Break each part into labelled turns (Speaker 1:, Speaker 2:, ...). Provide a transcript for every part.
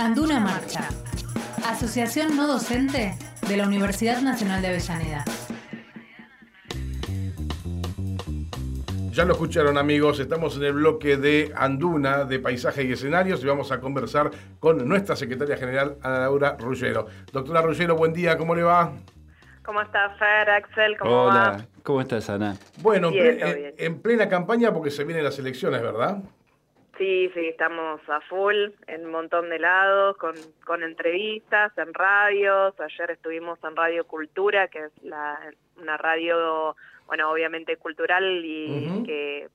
Speaker 1: Anduna Marcha, Asociación No Docente de la Universidad Nacional de Avellaneda.
Speaker 2: Ya lo escucharon amigos, estamos en el bloque de Anduna, de Paisaje y Escenarios, y vamos a conversar con nuestra secretaria general, Ana Laura Rullero. Doctora Rullero, buen día, ¿cómo le va?
Speaker 3: ¿Cómo está Fer, Axel? ¿Cómo
Speaker 4: Hola,
Speaker 3: va?
Speaker 4: ¿cómo estás, Ana?
Speaker 2: Bueno,
Speaker 3: Bien,
Speaker 2: en plena campaña porque se vienen las elecciones, ¿verdad?
Speaker 3: Sí, sí, estamos a full en un montón de lados, con, con entrevistas, en radios. Ayer estuvimos en Radio Cultura, que es la, una radio, bueno, obviamente cultural y que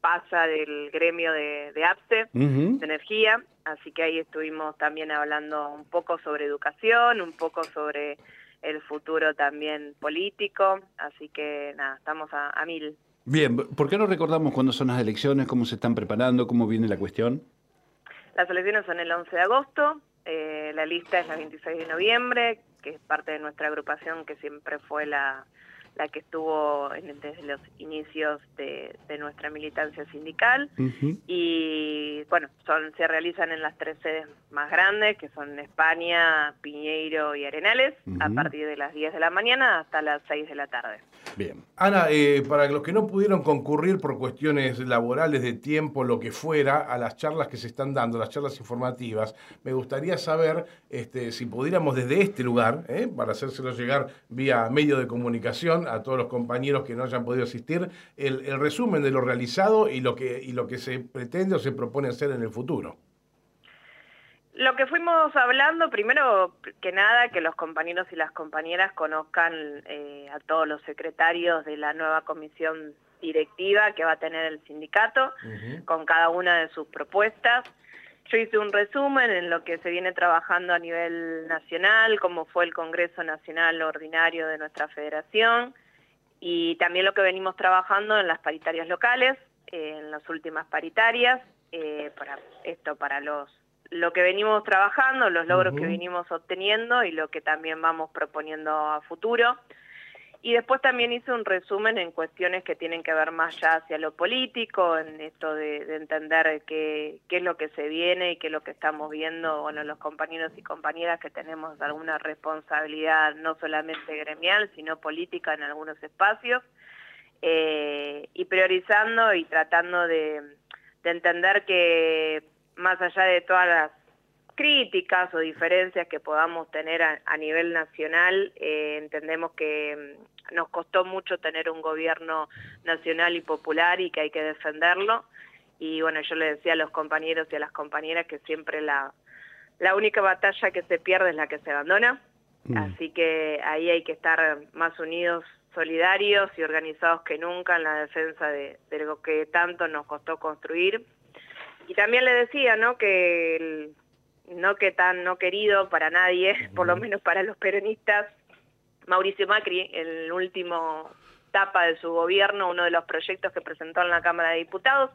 Speaker 3: pasa del gremio de, de APSE, de energía. Así que ahí estuvimos también hablando un poco sobre educación, un poco sobre el futuro también político. Así que nada, estamos a, a mil.
Speaker 4: Bien, ¿por qué no recordamos cuándo son las elecciones, cómo se están preparando, cómo viene la cuestión?
Speaker 3: Las elecciones son el 11 de agosto, eh, la lista es la 26 de noviembre, que es parte de nuestra agrupación que siempre fue la, la que estuvo en- desde los inicios de, de nuestra militancia sindical. Y bueno, son se realizan en las tres sedes más grandes, que son España, Piñeiro y Arenales, a partir de las 10 de la mañana hasta las 6 de la tarde.
Speaker 4: Bien.
Speaker 2: Ana, eh, para los que no pudieron concurrir por cuestiones laborales, de tiempo, lo que fuera, a las charlas que se están dando, las charlas informativas, me gustaría saber este, si pudiéramos desde este lugar, eh, para hacérselo llegar vía medio de comunicación a todos los compañeros que no hayan podido asistir, el, el resumen de lo realizado y lo, que, y lo que se pretende o se propone hacer en el futuro.
Speaker 3: Lo que fuimos hablando, primero que nada, que los compañeros y las compañeras conozcan eh, a todos los secretarios de la nueva comisión directiva que va a tener el sindicato, con cada una de sus propuestas. Yo hice un resumen en lo que se viene trabajando a nivel nacional, cómo fue el Congreso Nacional Ordinario de nuestra federación, y también lo que venimos trabajando en las paritarias locales, eh, en las últimas paritarias, eh, para esto para los lo que venimos trabajando, los logros que venimos obteniendo y lo que también vamos proponiendo a futuro. Y después también hice un resumen en cuestiones que tienen que ver más ya hacia lo político, en esto de, de entender qué, qué es lo que se viene y qué es lo que estamos viendo, bueno, los compañeros y compañeras que tenemos alguna responsabilidad no solamente gremial, sino política en algunos espacios, eh, y priorizando y tratando de, de entender que más allá de todas las críticas o diferencias que podamos tener a, a nivel nacional, eh, entendemos que mm, nos costó mucho tener un gobierno nacional y popular y que hay que defenderlo. Y bueno, yo le decía a los compañeros y a las compañeras que siempre la, la única batalla que se pierde es la que se abandona.
Speaker 4: Mm.
Speaker 3: Así que ahí hay que estar más unidos, solidarios y organizados que nunca en la defensa de, de lo que tanto nos costó construir. Y también le decía, ¿no? Que el- no que tan no querido para nadie, por lo menos para los peronistas, Mauricio Macri, el último etapa de su gobierno, uno de los proyectos que presentó en la Cámara de Diputados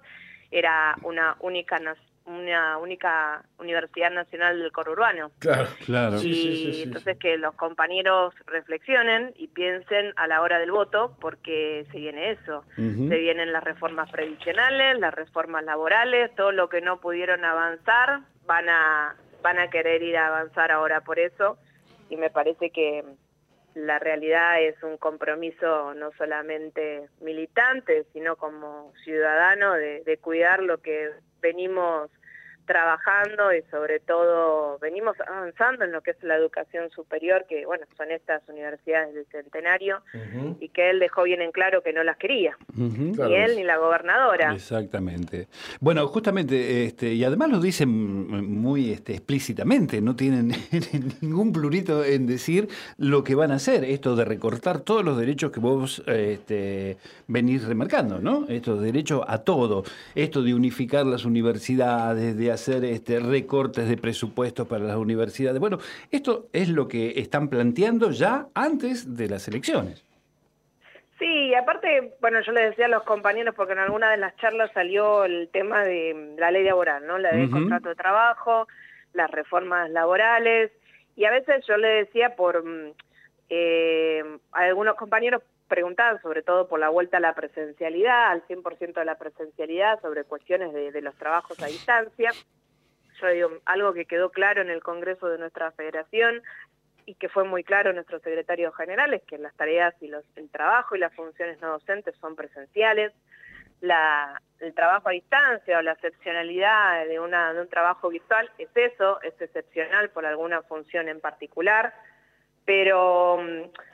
Speaker 3: era una única una única Universidad Nacional del Conurbano.
Speaker 2: Claro.
Speaker 4: Claro.
Speaker 2: Sí,
Speaker 3: y
Speaker 2: sí, sí, sí,
Speaker 3: entonces que los compañeros reflexionen y piensen a la hora del voto, porque se viene eso. Se vienen las reformas previsionales, las reformas laborales, todo lo que no pudieron avanzar, van a, van a querer ir a avanzar ahora por eso. Y me parece que la realidad es un compromiso no solamente militante, sino como ciudadano de, de cuidar lo que venimos trabajando y sobre todo venimos avanzando en lo que es la educación superior, que bueno, son estas universidades del centenario, y que él dejó bien en claro que no las quería, ni él ni la gobernadora.
Speaker 4: Exactamente. Bueno, justamente, este, y además lo dicen muy este, explícitamente, no tienen ningún plurito en decir lo que van a hacer, esto de recortar todos los derechos que vos este, venís remarcando, ¿no? Esto de derecho a todo, esto de unificar las universidades, de hacer este, recortes de presupuestos para las universidades. Bueno, esto es lo que están planteando ya antes de las elecciones.
Speaker 3: Sí, y aparte, bueno, yo le decía a los compañeros, porque en alguna de las charlas salió el tema de la ley laboral, ¿no? La del
Speaker 4: Ujú.
Speaker 3: contrato de trabajo, las reformas laborales, y a veces yo le decía por, mm, eh, algunos compañeros preguntaban sobre todo por la vuelta a la presencialidad, al 100% de la presencialidad, sobre cuestiones de, los trabajos a distancia. yo digo, algo que quedó claro en el Congreso de nuestra federación y que fue muy claro nuestro secretario general es que las tareas y los, el trabajo y las funciones no docentes son presenciales. El trabajo a distancia o la excepcionalidad de, de un trabajo virtual es eso, es excepcional por alguna función en particular, pero mm,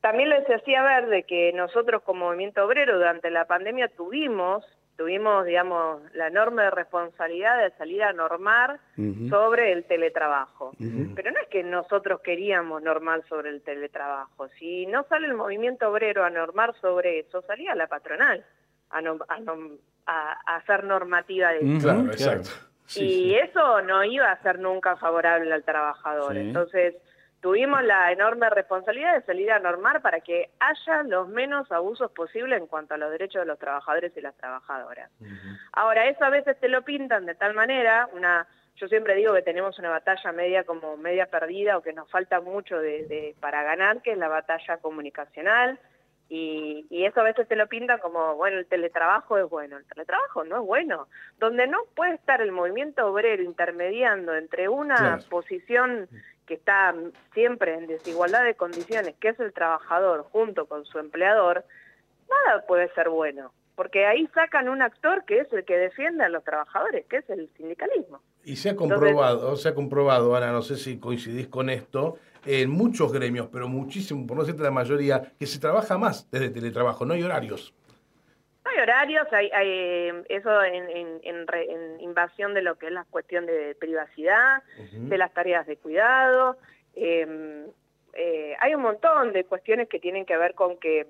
Speaker 3: también les hacía ver de que nosotros como movimiento obrero durante la pandemia tuvimos tuvimos, digamos, la enorme responsabilidad de salir a normar sobre el teletrabajo. Pero no es que nosotros queríamos normar sobre el teletrabajo. Si no sale el movimiento obrero a normar sobre eso, salía la patronal a, a, hacer normativa de eso.
Speaker 2: Claro, exacto.
Speaker 3: y eso no iba a ser nunca favorable al trabajador. Entonces, tuvimos la enorme responsabilidad de salir a normar para que haya los menos abusos posibles en cuanto a los derechos de los trabajadores y las trabajadoras. Ahora, eso a veces te lo pintan de tal manera, una yo siempre digo que tenemos una batalla media como media perdida o que nos falta mucho de, para ganar, que es la batalla comunicacional, y, eso a veces te lo pintan como, bueno, el teletrabajo es bueno. El teletrabajo no es bueno. Donde no puede estar el movimiento obrero intermediando entre una posición que está siempre en desigualdad de condiciones, que es el trabajador junto con su empleador, nada puede ser bueno, porque ahí sacan un actor que es el que defiende a los trabajadores, que es el sindicalismo.
Speaker 2: Y se ha comprobado, se ha comprobado, Ana, no sé si coincidís con esto, en muchos gremios, pero muchísimo, por no decirte la mayoría, que se trabaja más desde teletrabajo, no hay horarios
Speaker 3: hay horarios, hay, eh, eso en, invasión de lo que es la cuestión de privacidad, de las tareas de cuidado. Em, eh, hay un montón de cuestiones que tienen que ver con que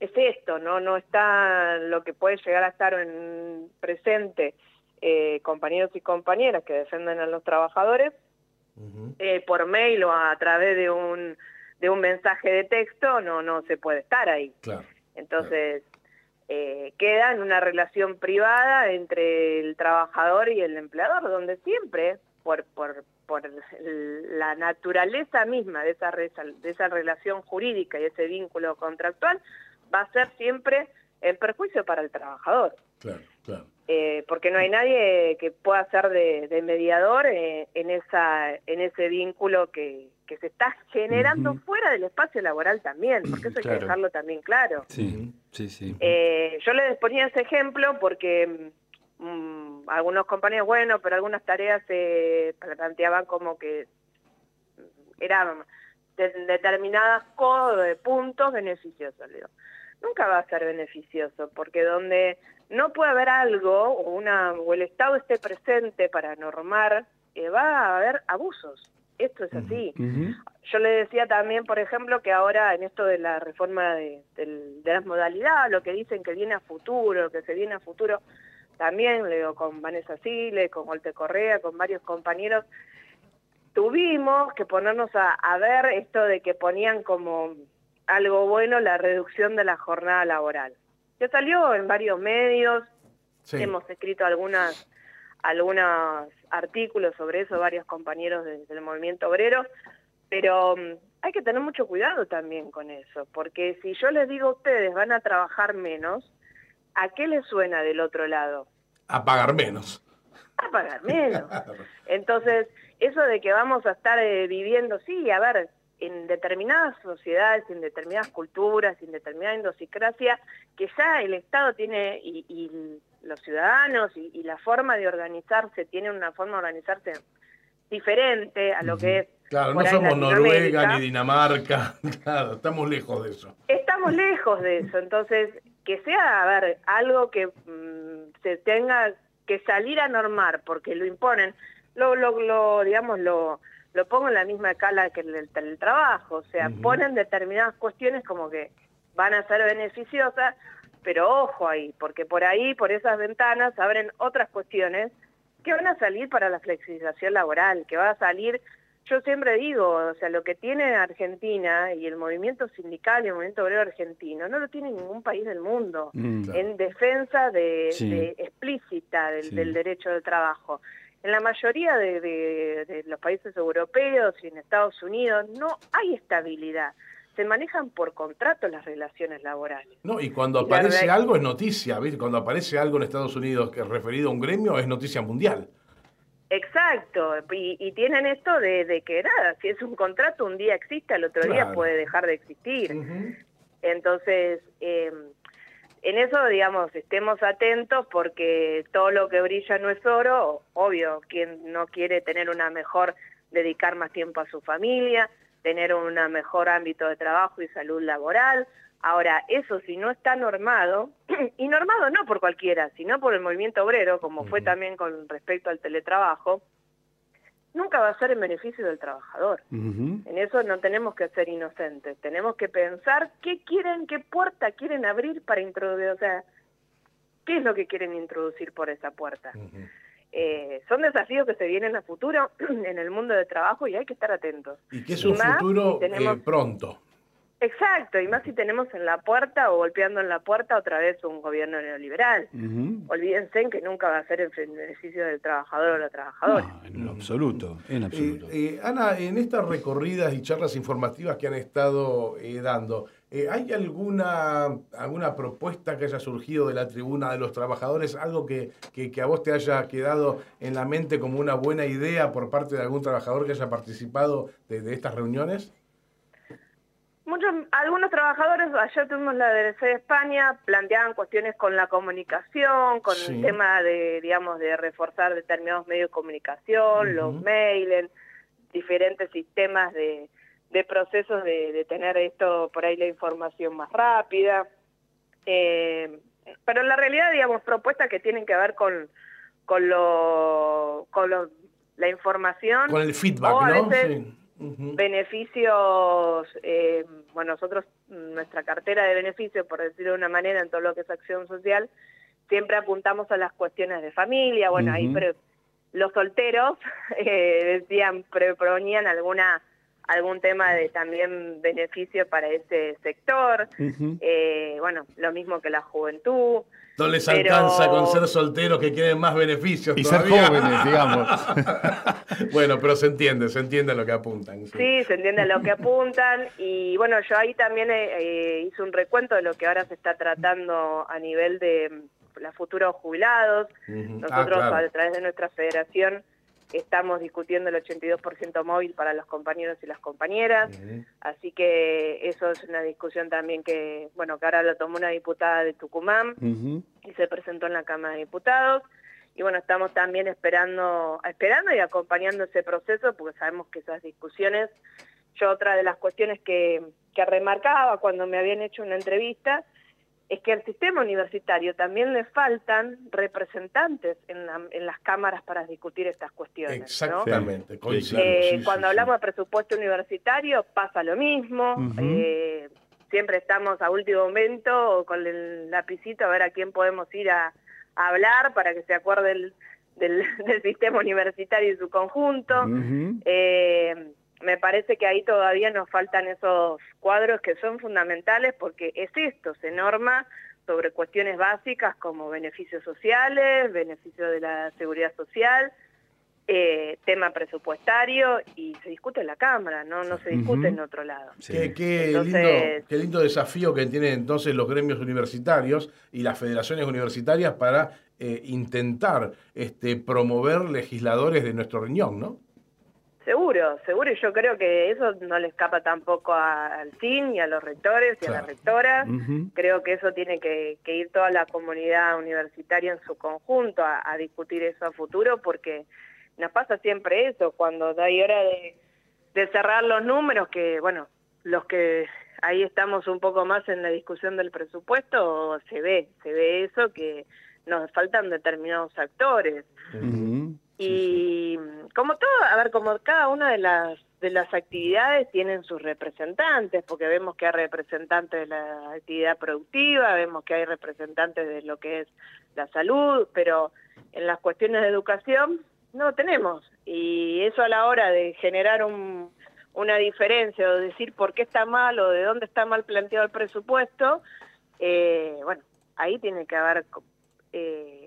Speaker 3: es esto, no no está lo que puede llegar a estar en presente eh, compañeros y compañeras que defienden a los trabajadores por mail o a través de un de un mensaje de texto no no se puede estar ahí. Entonces eh, queda en una relación privada entre el trabajador y el empleador, donde siempre, por, por, por la naturaleza misma de esa, de esa relación jurídica y ese vínculo contractual, va a ser siempre en perjuicio para el trabajador.
Speaker 2: Claro, claro.
Speaker 3: Eh, porque no hay nadie que pueda ser de, mediador eh, en, esa, en ese vínculo que, que se está generando fuera del espacio laboral también, porque eso hay que dejarlo también claro.
Speaker 4: Sí, sí, sí.
Speaker 3: Eh, yo les ponía ese ejemplo porque mm, algunos compañeros, bueno, pero algunas tareas se planteaban como que eran de, determinadas puntos beneficiosos. Digo. Nunca va a ser beneficioso, porque donde no puede haber algo o, una, o el Estado esté presente para normar, eh, va a haber abusos esto es así. Yo le decía también, por ejemplo, que ahora en esto de la reforma de, las modalidades, lo que dicen que viene a futuro, que se viene a futuro, también leo con Vanessa Sile, con Volte Correa, con varios compañeros, tuvimos que ponernos a, ver esto de que ponían como algo bueno la reducción de la jornada laboral. Ya salió en varios medios, hemos escrito algunas algunos artículos sobre eso, varios compañeros del movimiento obrero, pero mm, hay que tener mucho cuidado también con eso, porque si yo les digo a ustedes van a trabajar menos, ¿a qué les suena del otro lado?
Speaker 2: A pagar menos.
Speaker 3: A pagar menos. Entonces, eso de que vamos a estar eh, viviendo, sí, a ver, en determinadas sociedades, en determinadas culturas, en determinada endosicracia, que ya el Estado tiene y, y los ciudadanos y, la forma de organizarse, tiene una forma de organizarse diferente a lo que es.
Speaker 2: Claro, no somos Noruega ni Dinamarca, claro, estamos lejos de eso.
Speaker 3: Estamos lejos de eso, entonces que sea, a ver, algo que mm, se tenga que salir a normar porque lo imponen, lo, lo, lo digamos, lo, lo pongo en la misma escala que el, el, trabajo, o sea, ponen determinadas cuestiones como que van a ser beneficiosas, pero ojo ahí, porque por ahí, por esas ventanas, abren otras cuestiones que van a salir para la flexibilización laboral, que va a salir, yo siempre digo, o sea, lo que tiene Argentina y el movimiento sindical y el movimiento obrero argentino, no lo tiene ningún país del mundo, mm. en defensa de, explícita del, derecho del trabajo. En la mayoría de, de los países europeos y en Estados Unidos no hay estabilidad se manejan por contrato las relaciones laborales.
Speaker 2: No, y cuando aparece algo es noticia, Cuando aparece algo en Estados Unidos que es referido a un gremio es noticia mundial.
Speaker 3: Exacto, y, tienen esto de, que nada, si es un contrato, un día existe, al otro día puede dejar de existir. Entonces, eh, en eso, digamos, estemos atentos porque todo lo que brilla no es oro, obvio, quien no quiere tener una mejor, dedicar más tiempo a su familia, tener un mejor ámbito de trabajo y salud laboral. Ahora, eso si no está normado, y normado no por cualquiera, sino por el movimiento obrero, como fue también con respecto al teletrabajo, nunca va a ser en beneficio del trabajador. En eso no tenemos que ser inocentes, tenemos que pensar qué quieren, qué puerta quieren abrir para introducir, o sea, qué es lo que quieren introducir por esa puerta. Eh, son desafíos que se vienen a futuro en el mundo del trabajo y hay que estar atentos.
Speaker 2: Y que es un futuro eh, pronto.
Speaker 3: Exacto, y más si tenemos en la puerta o golpeando en la puerta otra vez un gobierno neoliberal. Olvídense en que nunca va a ser en beneficio del trabajador o la trabajadora.
Speaker 4: No, en absoluto, en absoluto.
Speaker 2: Eh, eh, Ana, en estas recorridas y charlas informativas que han estado eh, dando, ¿hay alguna, alguna propuesta que haya surgido de la tribuna de los trabajadores, algo que, que, a vos te haya quedado en la mente como una buena idea por parte de algún trabajador que haya participado de estas reuniones?
Speaker 3: Muchos, algunos trabajadores, ayer tuvimos la DLC de España, planteaban cuestiones con la comunicación, con el tema de, digamos, de reforzar determinados medios de comunicación, los mails, diferentes sistemas de, procesos de, tener esto, por ahí la información más rápida. Eh, pero en la realidad, digamos, propuestas que tienen que ver con, con, lo, con la información.
Speaker 2: Con el feedback, ¿no? Sí
Speaker 3: beneficios, eh, bueno, nosotros, nuestra cartera de beneficios, por decirlo de una manera, en todo lo que es acción social, siempre apuntamos a las cuestiones de familia, bueno, ahí los solteros eh, decían, proponían alguna algún tema de también beneficio para ese sector, eh, bueno, lo mismo que la juventud,
Speaker 2: no les alcanza con ser solteros que quieren más beneficios.
Speaker 4: Y ser jóvenes, digamos.
Speaker 2: bueno, pero se entiende, se entiende a lo que apuntan.
Speaker 3: Sí, se entiende a lo que apuntan. Y bueno, yo ahí también eh, eh, hice un recuento de lo que ahora se está tratando a nivel de mm, los futuros jubilados. Nosotros, ah, a través de nuestra federación, Estamos discutiendo el 82% móvil para los compañeros y las compañeras, así que eso es una discusión también que, bueno, que ahora lo tomó una diputada de Tucumán y se presentó en la Cámara de Diputados. Y bueno, estamos también esperando, esperando y acompañando ese proceso porque sabemos que esas discusiones, yo otra de las cuestiones que, que remarcaba cuando me habían hecho una entrevista, es que al sistema universitario también le faltan representantes en, las cámaras para discutir estas cuestiones.
Speaker 2: Exactamente,
Speaker 3: eh, cuando hablamos de presupuesto universitario pasa lo mismo. Eh, siempre estamos a último momento con el lapicito a ver a quién podemos ir a, hablar para que se acuerde del, del, sistema universitario y su conjunto me parece que ahí todavía nos faltan esos cuadros que son fundamentales porque es esto, se norma sobre cuestiones básicas como beneficios sociales, beneficios de la seguridad social, eh, tema presupuestario y se discute en la Cámara, no, no se discute en otro lado.
Speaker 2: Qué, lindo, qué lindo desafío que tienen entonces los gremios universitarios y las federaciones universitarias para eh, intentar este, promover legisladores de nuestro riñón, ¿no?
Speaker 3: Seguro, seguro, y yo creo que eso no le escapa tampoco al CIN y a los rectores y a las rectoras. Creo que eso tiene que, ir toda la comunidad universitaria en su conjunto a, discutir eso a futuro, porque nos pasa siempre eso, cuando hay hora de, cerrar los números, que bueno, los que ahí estamos un poco más en la discusión del presupuesto, se ve, se ve eso, que nos faltan determinados actores. Y como todo, a ver, como cada una de las de las actividades tienen sus representantes, porque vemos que hay representantes de la actividad productiva, vemos que hay representantes de lo que es la salud, pero en las cuestiones de educación no tenemos. Y eso a la hora de generar un, una diferencia o decir por qué está mal o de dónde está mal planteado el presupuesto, eh, bueno, ahí tiene que haber eh,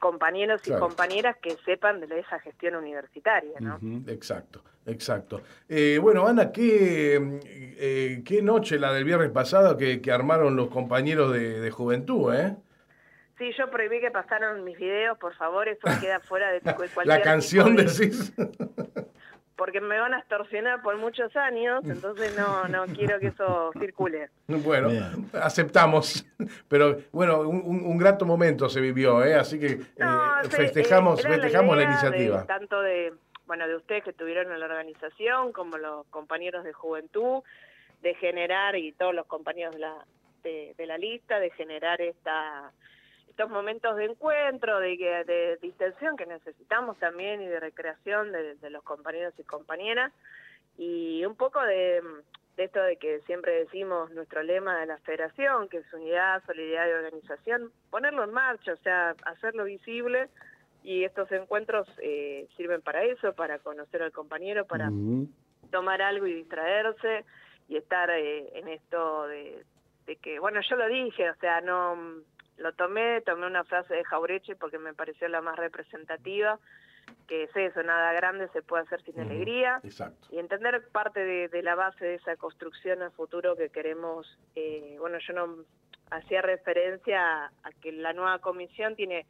Speaker 3: compañeros y compañeras que sepan de esa gestión universitaria. ¿no?
Speaker 2: exacto, exacto. Eh, bueno, Ana, ¿qué, eh, qué noche la del viernes pasado que, armaron los compañeros de, juventud, ¿eh?
Speaker 3: Sí, yo prohibí que pasaran mis videos, por favor, eso queda fuera de cualquier
Speaker 2: La canción
Speaker 3: tipo
Speaker 2: decís.
Speaker 3: Porque me van a extorsionar por muchos años, entonces no, no quiero que eso circule.
Speaker 2: Bueno,
Speaker 4: Bien.
Speaker 2: aceptamos. Pero bueno, un, un- grato momento se vivió, ¿eh? así que eh,
Speaker 3: sí,
Speaker 2: festejamos,
Speaker 3: eh,
Speaker 2: festejamos la, iniciativa.
Speaker 3: de- tanto de, bueno, de ustedes que estuvieron en la organización, como los compañeros de juventud, de generar, y todos los compañeros de la, de, de la lista, de generar esta estos momentos de encuentro, de, que- de distensión que necesitamos también y de recreación de, de los compañeros y compañeras, y un poco de, de esto de que siempre decimos nuestro lema de la federación, que es unidad, solidaridad y organización, ponerlo en marcha, o sea, hacerlo visible. Y estos encuentros eh, sirven para eso, para conocer al compañero, para tomar algo y distraerse y estar eh, en esto de, de que, bueno, yo lo dije, o sea, no lo tomé, tomé una frase de Jaureche porque me pareció la más representativa, que es eso, nada grande se puede hacer sin alegría
Speaker 2: Exacto.
Speaker 3: y entender parte de, de la base de esa construcción a futuro que queremos, eh, bueno, yo no hacía referencia a, a que la nueva comisión tiene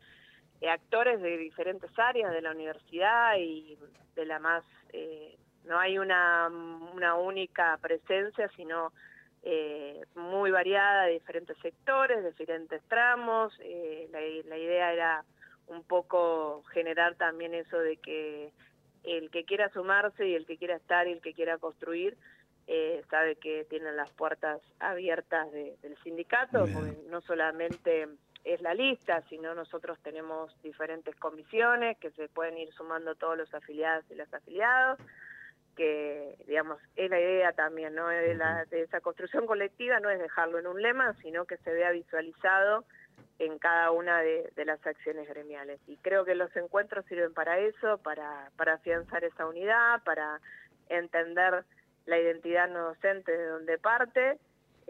Speaker 3: eh, actores de diferentes áreas de la universidad y de la más, eh, no hay una, una única presencia, sino eh, muy variada de diferentes sectores, de diferentes tramos. eh, la, la idea era un poco generar también eso de que el que quiera sumarse y el que quiera estar y el que quiera construir eh, sabe que tienen las puertas abiertas de- del sindicato, porque no solamente es la lista, sino nosotros tenemos diferentes comisiones que se pueden ir sumando todos los afiliados y los afiliados, que digamos es la idea también, ¿no? De, la- de esa construcción colectiva no es dejarlo en un lema, sino que se vea visualizado en cada una de, de las acciones gremiales. Y creo que los encuentros sirven para eso, para, para afianzar esa unidad, para entender la identidad no docente de donde parte.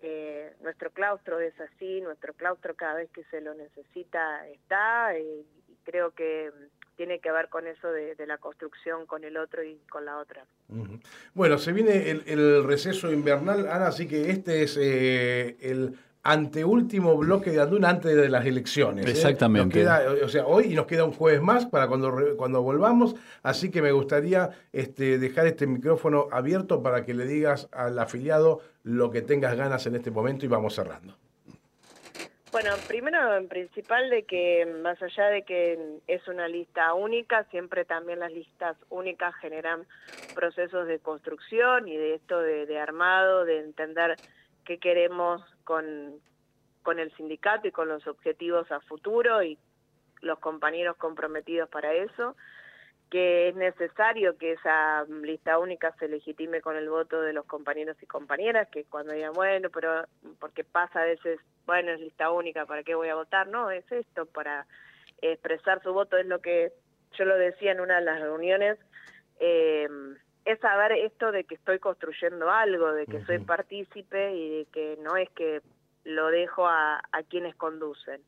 Speaker 3: Eh, nuestro claustro es así, nuestro claustro cada vez que se lo necesita está, eh, y creo que tiene que ver con eso de, de la construcción con el otro y con la otra.
Speaker 2: Bueno, se viene el, el receso invernal, Ana, así que este es eh, el anteúltimo bloque de Anduna antes de las elecciones. ¿eh?
Speaker 4: Exactamente.
Speaker 2: Nos queda, o sea, hoy y nos queda un jueves más para cuando, re- cuando volvamos, así que me gustaría este, dejar este micrófono abierto para que le digas al afiliado lo que tengas ganas en este momento y vamos cerrando.
Speaker 3: Bueno, primero en principal de que más allá de que es una lista única, siempre también las listas únicas generan procesos de construcción y de esto de, armado, de entender qué queremos con, con el sindicato y con los objetivos a futuro y los compañeros comprometidos para eso, que es necesario que esa lista única se legitime con el voto de los compañeros y compañeras, que cuando digan, bueno, pero porque pasa a veces, bueno, es lista única, ¿para qué voy a votar? No, es esto, para expresar su voto, es lo que yo lo decía en una de las reuniones, eh, es saber esto de que estoy construyendo algo, de que soy partícipe y de que no es que lo dejo a, a quienes conducen.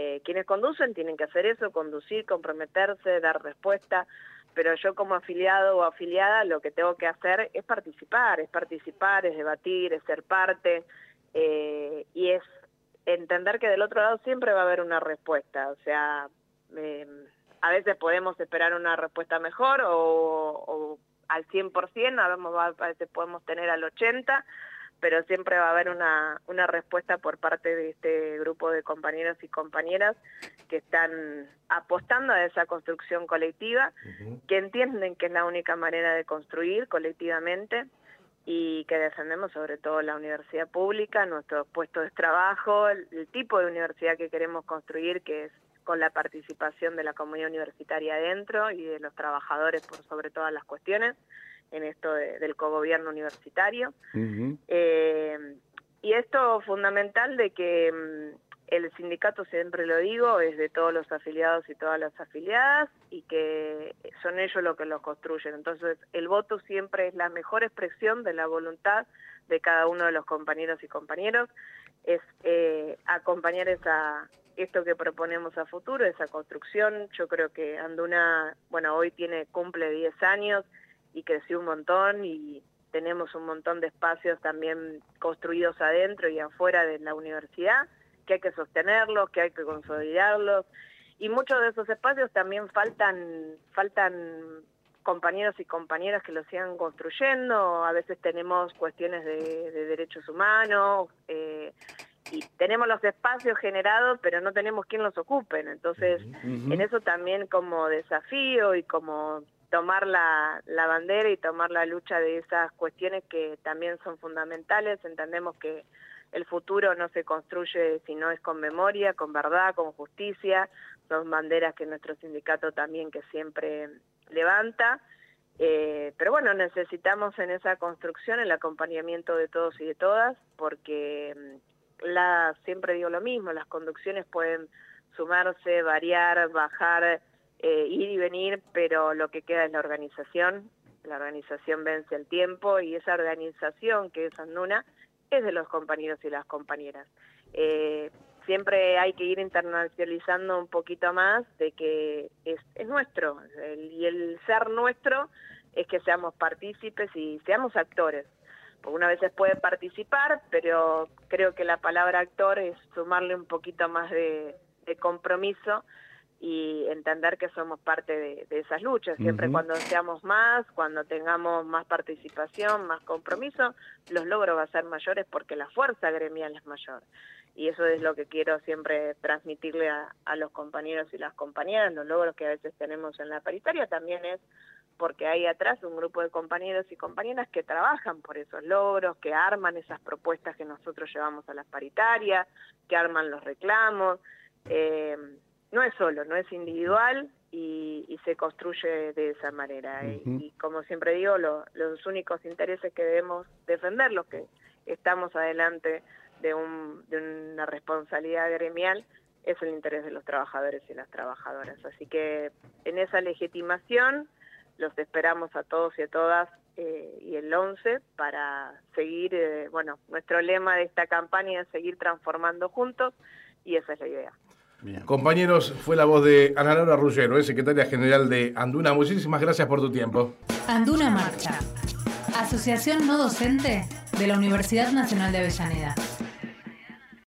Speaker 3: Eh, quienes conducen tienen que hacer eso, conducir, comprometerse, dar respuesta, pero yo como afiliado o afiliada lo que tengo que hacer es participar, es participar, es debatir, es ser parte eh, y es entender que del otro lado siempre va a haber una respuesta, o sea, eh, a veces podemos esperar una respuesta mejor o, o al 100%, a veces- a veces podemos tener al 80%, pero siempre va a haber una, una respuesta por parte de este grupo de compañeros y compañeras que están apostando a esa construcción colectiva, que entienden que es la única manera de construir colectivamente y que defendemos sobre todo la universidad pública, nuestros puestos de trabajo, el, el tipo de universidad que queremos construir, que es con la participación de la comunidad universitaria adentro y de los trabajadores por sobre todas las cuestiones en esto de- del cogobierno universitario. Eh, y esto fundamental de que mm, el sindicato, siempre lo digo, es de todos los afiliados y todas las afiliadas y que son ellos los que lo construyen. Entonces, el voto siempre es la mejor expresión de la voluntad de cada uno de los compañeros y compañeros, es eh, acompañar esa esto que proponemos a futuro, esa construcción. Yo creo que Anduna, bueno, hoy tiene cumple 10 años y creció un montón y tenemos un montón de espacios también construidos adentro y afuera de la universidad que hay que sostenerlos, que hay que consolidarlos. Y muchos de esos espacios también faltan, faltan compañeros y compañeras que lo sigan construyendo. A veces tenemos cuestiones de, derechos humanos. Eh, y tenemos los espacios generados, pero no tenemos quien los ocupen. Entonces, en eso también como desafío y como tomar la, la bandera y tomar la lucha de esas cuestiones que también son fundamentales. Entendemos que el futuro no se construye si no es con memoria, con verdad, con justicia. Son banderas que nuestro sindicato también que siempre levanta. Eh, pero bueno, necesitamos en esa construcción el acompañamiento de todos y de todas, porque mm, la, siempre digo lo mismo, las conducciones pueden sumarse, variar, bajar, eh, ir y venir, pero lo que queda es la organización. La organización vence el tiempo y esa organización que es Anduna es de los compañeros y las compañeras. Eh, siempre hay que ir internacionalizando un poquito más de que es, es nuestro y el ser nuestro es que seamos partícipes y seamos actores. Porque una vez puede participar, pero creo que la palabra actor es sumarle un poquito más de compromiso y entender que somos parte de, esas luchas. Siempre cuando seamos más, cuando tengamos más participación, más compromiso, los logros van a ser mayores porque la fuerza gremial es mayor. Y eso es lo que quiero siempre transmitirle a, a los compañeros y las compañeras, los logros que a veces tenemos en la paritaria también es porque hay atrás un grupo de compañeros y compañeras que trabajan por esos logros, que arman esas propuestas que nosotros llevamos a las paritarias, que arman los reclamos. Eh, no es solo, no es individual y, se construye de esa manera. y, como siempre digo, los únicos intereses que debemos defender, los que estamos adelante de, una responsabilidad gremial, es el interés de los trabajadores y las trabajadoras. Así que en esa legitimación los esperamos a todos y a todas eh, y el 11 para seguir, eh, bueno, nuestro lema de esta campaña es seguir transformando juntos y esa es la idea.
Speaker 2: Compañeros, fue la voz de Ana Laura Ruggero, ¿eh? secretaria general de Anduna. Muchísimas gracias por tu tiempo.
Speaker 1: Anduna Marcha, Asociación No Docente de la Universidad Nacional de Avellaneda.